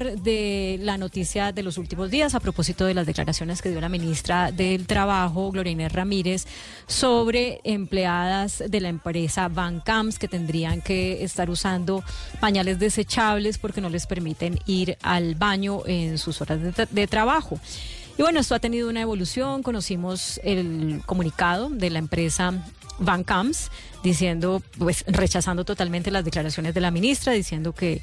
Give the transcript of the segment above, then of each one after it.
de la noticia de los últimos días a propósito de las declaraciones que dio la ministra del Trabajo, Gloria Ramírez, sobre empleadas de la empresa Bancams que tendrían que estar usando pañales desechables porque no les permiten ir al baño en sus horas de, de trabajo. Y bueno, esto ha tenido una evolución. Conocimos el comunicado de la empresa Van Camps diciendo, pues rechazando totalmente las declaraciones de la ministra, diciendo que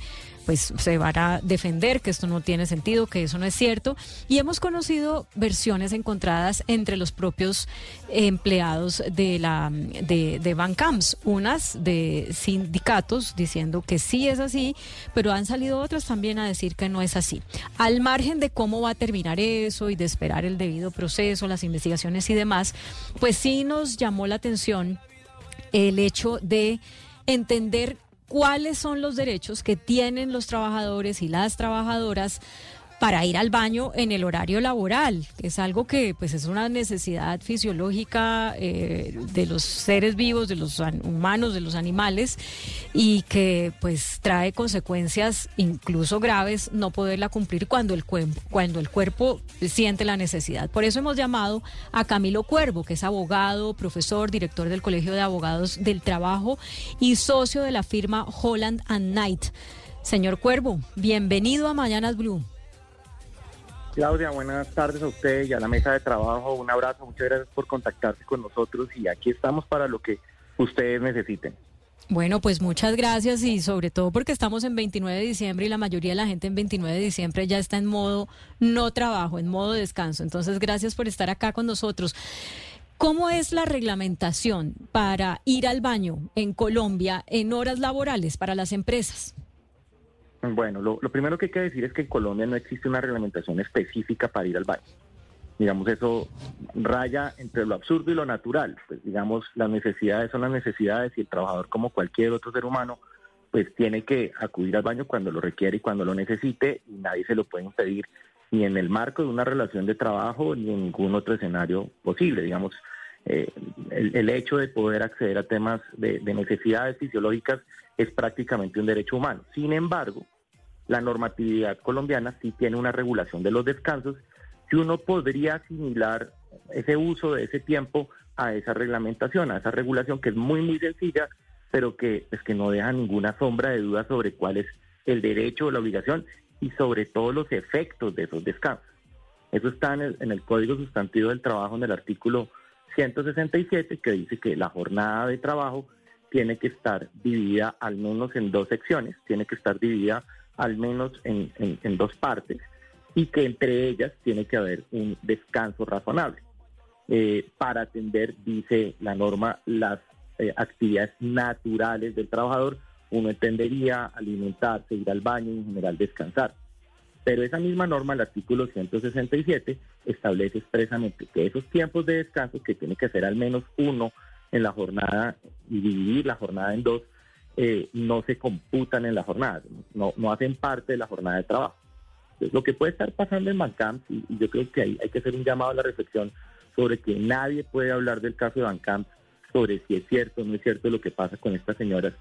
pues se van a defender que esto no tiene sentido, que eso no es cierto. Y hemos conocido versiones encontradas entre los propios empleados de la de, de Bancams, unas de sindicatos diciendo que sí es así, pero han salido otras también a decir que no es así. Al margen de cómo va a terminar eso y de esperar el debido proceso, las investigaciones y demás, pues sí nos llamó la atención el hecho de entender cuáles son los derechos que tienen los trabajadores y las trabajadoras para ir al baño en el horario laboral, que es algo que pues es una necesidad fisiológica eh, de los seres vivos, de los humanos, de los animales, y que pues trae consecuencias incluso graves no poderla cumplir cuando el, cuando el cuerpo siente la necesidad. Por eso hemos llamado a Camilo Cuervo, que es abogado, profesor, director del Colegio de Abogados del Trabajo y socio de la firma Holland and Knight. Señor Cuervo, bienvenido a Mañanas Blue. Claudia, buenas tardes a usted y a la mesa de trabajo. Un abrazo, muchas gracias por contactarse con nosotros y aquí estamos para lo que ustedes necesiten. Bueno, pues muchas gracias y sobre todo porque estamos en 29 de diciembre y la mayoría de la gente en 29 de diciembre ya está en modo no trabajo, en modo descanso. Entonces, gracias por estar acá con nosotros. ¿Cómo es la reglamentación para ir al baño en Colombia en horas laborales para las empresas? Bueno, lo, primero que hay que decir es que en Colombia no existe una reglamentación específica para ir al baño. Digamos, eso raya entre lo absurdo y lo natural. Pues digamos, las necesidades son las necesidades y el trabajador, como cualquier otro ser humano, pues tiene que acudir al baño cuando lo requiere y cuando lo necesite y nadie se lo puede impedir ni en el marco de una relación de trabajo ni en ningún otro escenario posible. Digamos, eh, el, hecho de poder acceder a temas de necesidades fisiológicas es prácticamente un derecho humano. Sin embargo, la normatividad colombiana sí tiene una regulación de los descansos que uno podría asimilar ese uso de ese tiempo a esa reglamentación, a esa regulación que es muy, muy sencilla, pero que, es que no deja ninguna sombra de duda sobre cuál es el derecho o la obligación y sobre todo los efectos de esos descansos. Eso está en el, en el Código Sustantivo del Trabajo, en el artículo 167, que dice que la jornada de trabajo tiene que estar dividida al menos en dos secciones, tiene que estar dividida al menos en, dos partes y que entre ellas tiene que haber un descanso razonable. Eh, para atender, dice la norma, las eh, actividades naturales del trabajador, uno entendería alimentarse, ir al baño y en general descansar. Pero esa misma norma, el artículo 167, establece expresamente que esos tiempos de descanso, que tiene que ser al menos uno en la jornada y dividir la jornada en dos, eh, no se computan en la jornada, no, no hacen parte de la jornada de trabajo. lo que puede estar pasando en Bancamp, y, yo creo que hay, hay que hacer un llamado a la reflexión sobre que nadie puede hablar del caso de Bancamp, sobre si es cierto o no es cierto lo que pasa con estas señoras,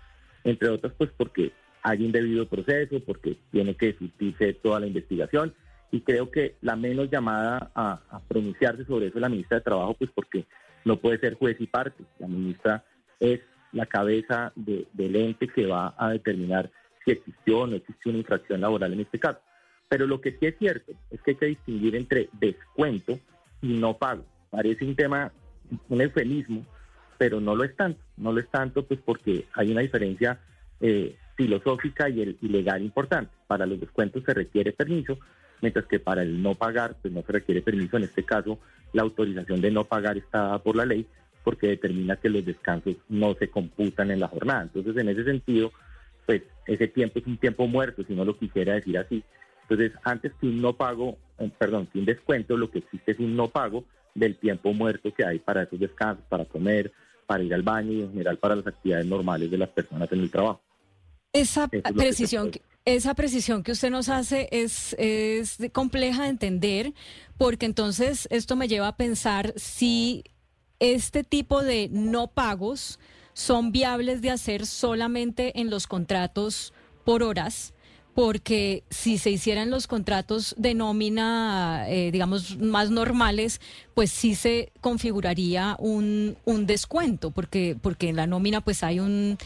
entre otras pues porque hay un debido proceso, porque tiene que discutirse toda la investigación, y creo que la menos llamada a, a pronunciarse sobre eso es la ministra de Trabajo, pues porque no puede ser juez y parte. La ministra es la cabeza del ente que va a determinar si existió o no existió una infracción laboral en este caso. Pero lo que sí es cierto es que hay que distinguir entre descuento y no pago. Parece un tema, un eufemismo, pero no lo es tanto. No lo es tanto pues porque hay una diferencia eh, filosófica y, el, legal importante. Para los descuentos se requiere permiso, mientras que para el no pagar pues no se requiere permiso. En este caso, la autorización de no pagar está dada por la ley, porque determina que los descansos no se computan en la jornada. Entonces, en ese sentido, pues ese tiempo es un tiempo muerto, si no lo quisiera decir así. Entonces, antes que un no pago, eh, perdón, que un descuento, lo que existe es un no pago del tiempo muerto que hay para esos descansos, para comer, para ir al baño y en general para las actividades normales de las personas en el trabajo. Esa precisión, que esa precisión que usted nos hace es, es compleja de entender, porque entonces esto me lleva a pensar si este tipo de no pagos son viables de hacer solamente en los contratos por horas, porque si se hicieran los contratos de nómina, eh, digamos, más normales, pues sí se configuraría un, descuento, porque, porque en la nómina pues hay un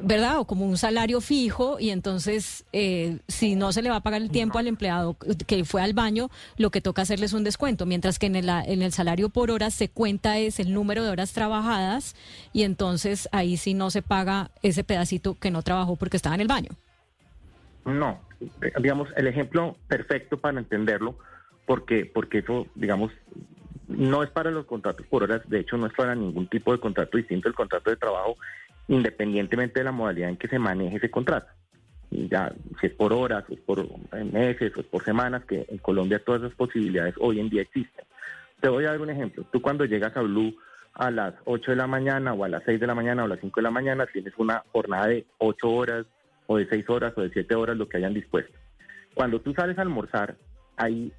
¿verdad? O como un salario fijo y entonces eh, si no se le va a pagar el tiempo al empleado que fue al baño, lo que toca hacerle es un descuento, mientras que en el, en el salario por hora se cuenta es el número de horas trabajadas y entonces ahí sí no se paga ese pedacito que no trabajó porque estaba en el baño. No, digamos, el ejemplo perfecto para entenderlo, porque, porque eso, digamos, no es para los contratos por horas, de hecho no es para ningún tipo de contrato distinto, el contrato de trabajo independientemente de la modalidad en que se maneje ese contrato. Ya, si es por horas, o es por meses, o es por semanas, que en Colombia todas esas posibilidades hoy en día existen. Te voy a dar un ejemplo. Tú cuando llegas a Blue a las 8 de la mañana o a las 6 de la mañana o a las 5 de la mañana tienes una jornada de 8 horas de 6 horas o de 7 horas, lo que hayan dispuesto. Cuando tú sales a almorzar, ahí,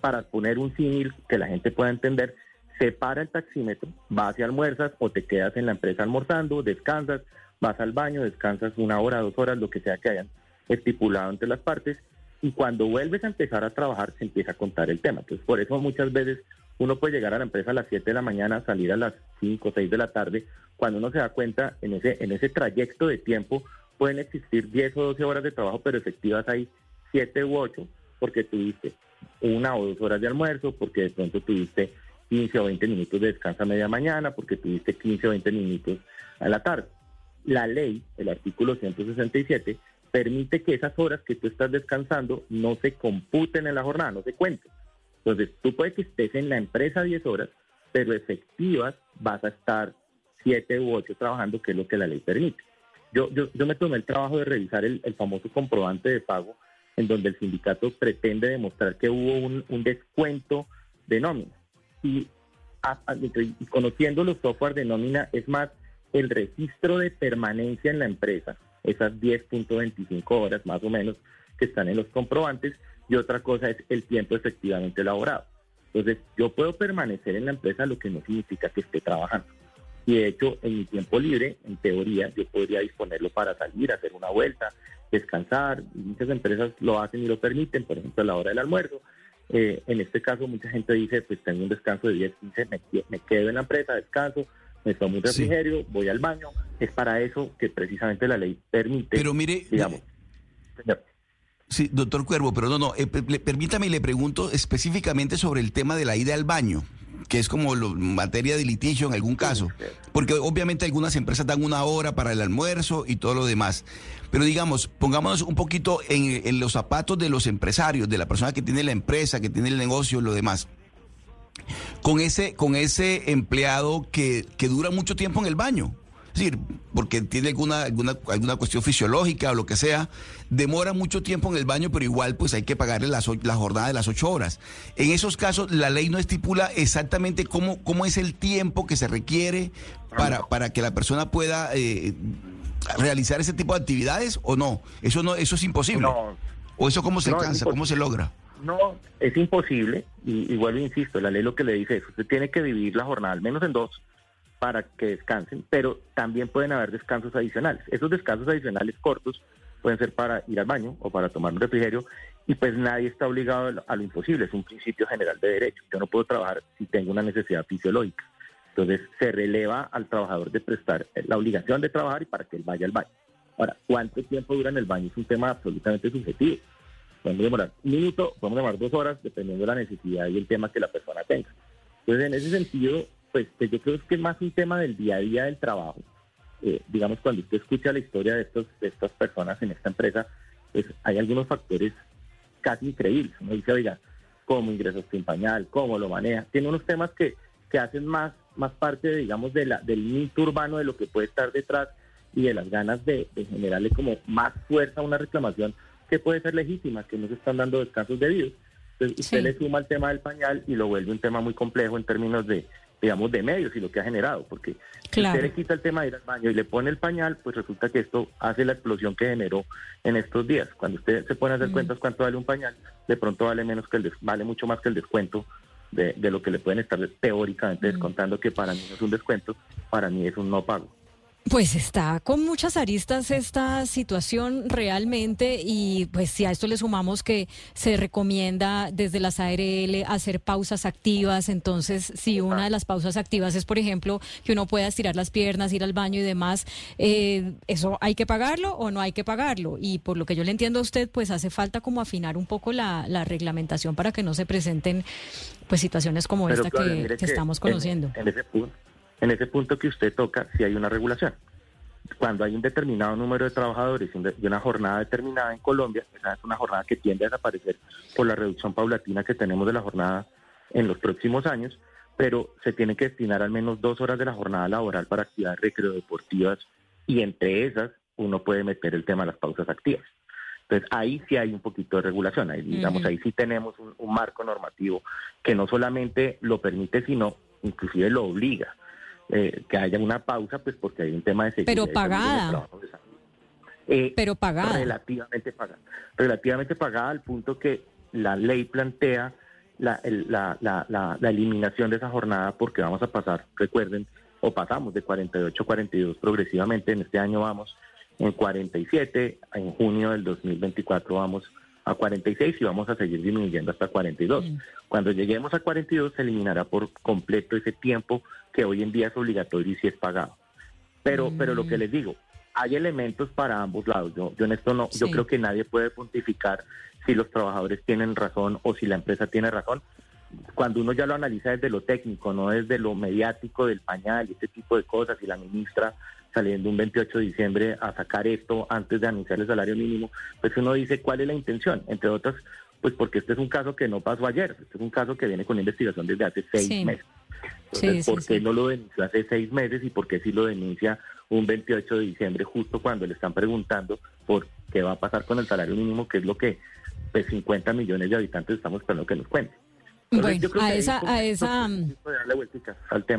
para poner un símil que la gente pueda entender, se para el taxímetro, vas y almuerzas o te quedas en la empresa almorzando, descansas, vas al baño, descansas una hora, dos horas, lo que sea que hayan estipulado entre las partes y cuando vuelves a empezar a trabajar se empieza a contar el tema. Entonces, por eso muchas veces uno puede llegar a la empresa a las 7 de la mañana, salir a las 5 o 6 de la tarde, cuando uno se da cuenta en ese, en ese trayecto de tiempo pueden existir 10 o 12 horas de trabajo, pero efectivas hay 7 u 8 porque tuviste una o dos horas de almuerzo, porque de pronto tuviste 15 o 20 minutos de descanso a media mañana porque tuviste 15 o 20 minutos a la tarde. La ley, el artículo 167, permite que esas horas que tú estás descansando no se computen en la jornada, no se cuenten. Entonces, tú puedes que estés en la empresa 10 horas, pero efectivas vas a estar 7 u 8 trabajando, que es lo que la ley permite. Yo, yo, yo me tomé el trabajo de revisar el, famoso comprobante de pago, en donde el sindicato pretende demostrar que hubo un, descuento de nómina y, conociendo los software de nómina es más el registro de permanencia en la empresa, esas 10.25 horas más o menos que están en los comprobantes, y otra cosa es el tiempo efectivamente elaborado. Entonces, yo puedo permanecer en la empresa, lo que no significa que esté trabajando. Y de hecho, en mi tiempo libre, en teoría, yo podría disponerlo para salir, hacer una vuelta, descansar. Muchas empresas lo hacen y lo permiten, por ejemplo, a la hora del almuerzo. Eh, en este caso, mucha gente dice, pues tengo un descanso de 10, 15, me, quedo en la empresa, descanso, me tomo un refrigerio, voy al baño. Es para eso que precisamente la ley permite, pero mire, digamos. Sí, doctor Cuervo, pero no, no, eh, permítame y le pregunto específicamente sobre el tema de la ida al baño que es como lo, materia de litigio en algún caso, porque obviamente algunas empresas dan una hora para el almuerzo y todo lo demás. Pero digamos, pongámonos un poquito en, los zapatos de los empresarios, de la persona que tiene la empresa, que tiene el negocio, lo demás. Con ese, con ese empleado que, que dura mucho tiempo en el baño. Es decir, porque tiene alguna, alguna, alguna cuestión fisiológica o lo que sea, demora mucho tiempo en el baño, pero igual pues hay que pagarle las, la jornada de las ocho horas. En esos casos, la ley no estipula exactamente cómo, cómo es el tiempo que se requiere para, para que la persona pueda eh, realizar ese tipo de actividades o no. Eso no, eso es imposible. ¿O eso cómo se alcanza, cómo se logra? No, es imposible, y igual insisto, la ley lo que le dice es, usted tiene que dividir la jornada al menos en dos, para que descansen, pero también pueden haber descansos adicionales. Esos descansos adicionales cortos pueden ser para ir al baño o para tomar un refrigerio y pues nadie está obligado a lo imposible, es un principio general de derecho. Yo no puedo trabajar si tengo una necesidad fisiológica. Entonces se releva al trabajador de prestar la obligación de trabajar y para que él vaya al baño. Ahora, ¿cuánto tiempo dura en el baño? Es un tema absolutamente subjetivo. Podemos demorar un minuto, podemos demorar dos horas, dependiendo de la necesidad y el tema que la persona tenga. Entonces, en ese sentido, pues, pues, yo creo que es más un tema del día a día del trabajo. Eh, digamos, cuando usted escucha la historia de, estos, de estas personas en esta empresa, pues hay algunos factores casi increíbles. Uno dice, oiga, cómo ingresas sin pañal, cómo lo maneja. Tiene unos temas que, que hacen más, más parte, digamos, de la, del mito urbano de lo que puede estar detrás y de las ganas de, generarle como más fuerza a una reclamación que puede ser legítima, que no se están dando descansos debidos. Entonces, usted le suma el tema del pañal y lo vuelve un tema muy complejo en términos de, digamos, de medios y lo que ha generado, porque si usted le quita el tema de ir al baño y le pone el pañal, pues resulta que esto hace la explosión que generó en estos días. Cuando usted se pone a hacer mm. cuentas cuánto vale un pañal, de pronto vale menos que el vale mucho más que el descuento de, de, lo que le pueden estar teóricamente mm. descontando, que para mí no es un descuento, para mí es un no pago. Pues está con muchas aristas esta situación realmente y pues si a esto le sumamos que se recomienda desde las ARL hacer pausas activas, entonces si una de las pausas activas es por ejemplo que uno pueda estirar las piernas, ir al baño y demás, eh, ¿eso hay que pagarlo o no hay que pagarlo? Y por lo que yo le entiendo a usted, pues hace falta como afinar un poco la, reglamentación para que no se presenten pues situaciones como esta que, estamos conociendo. en ese punto en ese punto que usted toca, si hay una regulación. Cuando hay un determinado número de trabajadores y una jornada determinada en Colombia, esa es una jornada que tiende a desaparecer por la reducción paulatina que tenemos de la jornada en los próximos años, pero se tiene que destinar al menos dos horas de la jornada laboral para actividades recreodeportivas y entre esas uno puede meter el tema de las pausas activas. Entonces ahí sí hay un poquito de regulación, ahí, digamos, ahí sí tenemos un marco normativo que no solamente lo permite, sino inclusive lo obliga. Eh, que haya una pausa, pues porque hay un tema de seguridad. Pero pagada. Eh, Pero pagada. Relativamente pagada. Relativamente pagada al punto que la ley plantea la, la, la, la, eliminación de esa jornada porque vamos a pasar, recuerden, o pasamos de 48 a 42 progresivamente. En este año vamos en 47, en junio del 2024 vamos a 46 y vamos a seguir disminuyendo hasta 42. Mm. Cuando lleguemos a 42 se eliminará por completo ese tiempo que hoy en día es obligatorio y si es pagado. Pero, mm. pero lo que les digo, hay elementos para ambos lados. Yo, yo en esto no, yo creo que nadie puede pontificar si los trabajadores tienen razón o si la empresa tiene razón. Cuando uno ya lo analiza desde lo técnico, no desde lo mediático del pañal y este tipo de cosas, y la ministra saliendo un 28 de diciembre a sacar esto antes de anunciar el salario mínimo, pues uno dice cuál es la intención, entre otras, pues porque este es un caso que no pasó ayer, este es un caso que viene con investigación desde hace seis meses. Entonces, ¿por qué no lo denunció hace seis meses y por qué sí lo denuncia un 28 de diciembre justo cuando le están preguntando por qué va a pasar con el salario mínimo, que es lo que pues 50 millones de habitantes estamos esperando que nos bueno, a esa, a esa,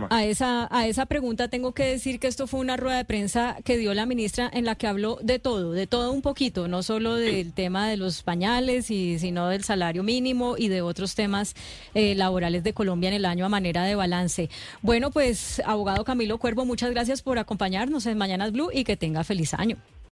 a esa, a esa pregunta tengo que decir que esto fue una rueda de prensa que dio la ministra en la que habló de todo, de todo un poquito, no solo del tema de los pañales y sino del salario mínimo y de otros temas eh, laborales de Colombia en el año a manera de balance. Bueno, pues abogado Camilo Cuervo, muchas gracias por acompañarnos en Mañanas Blue y que tenga feliz año.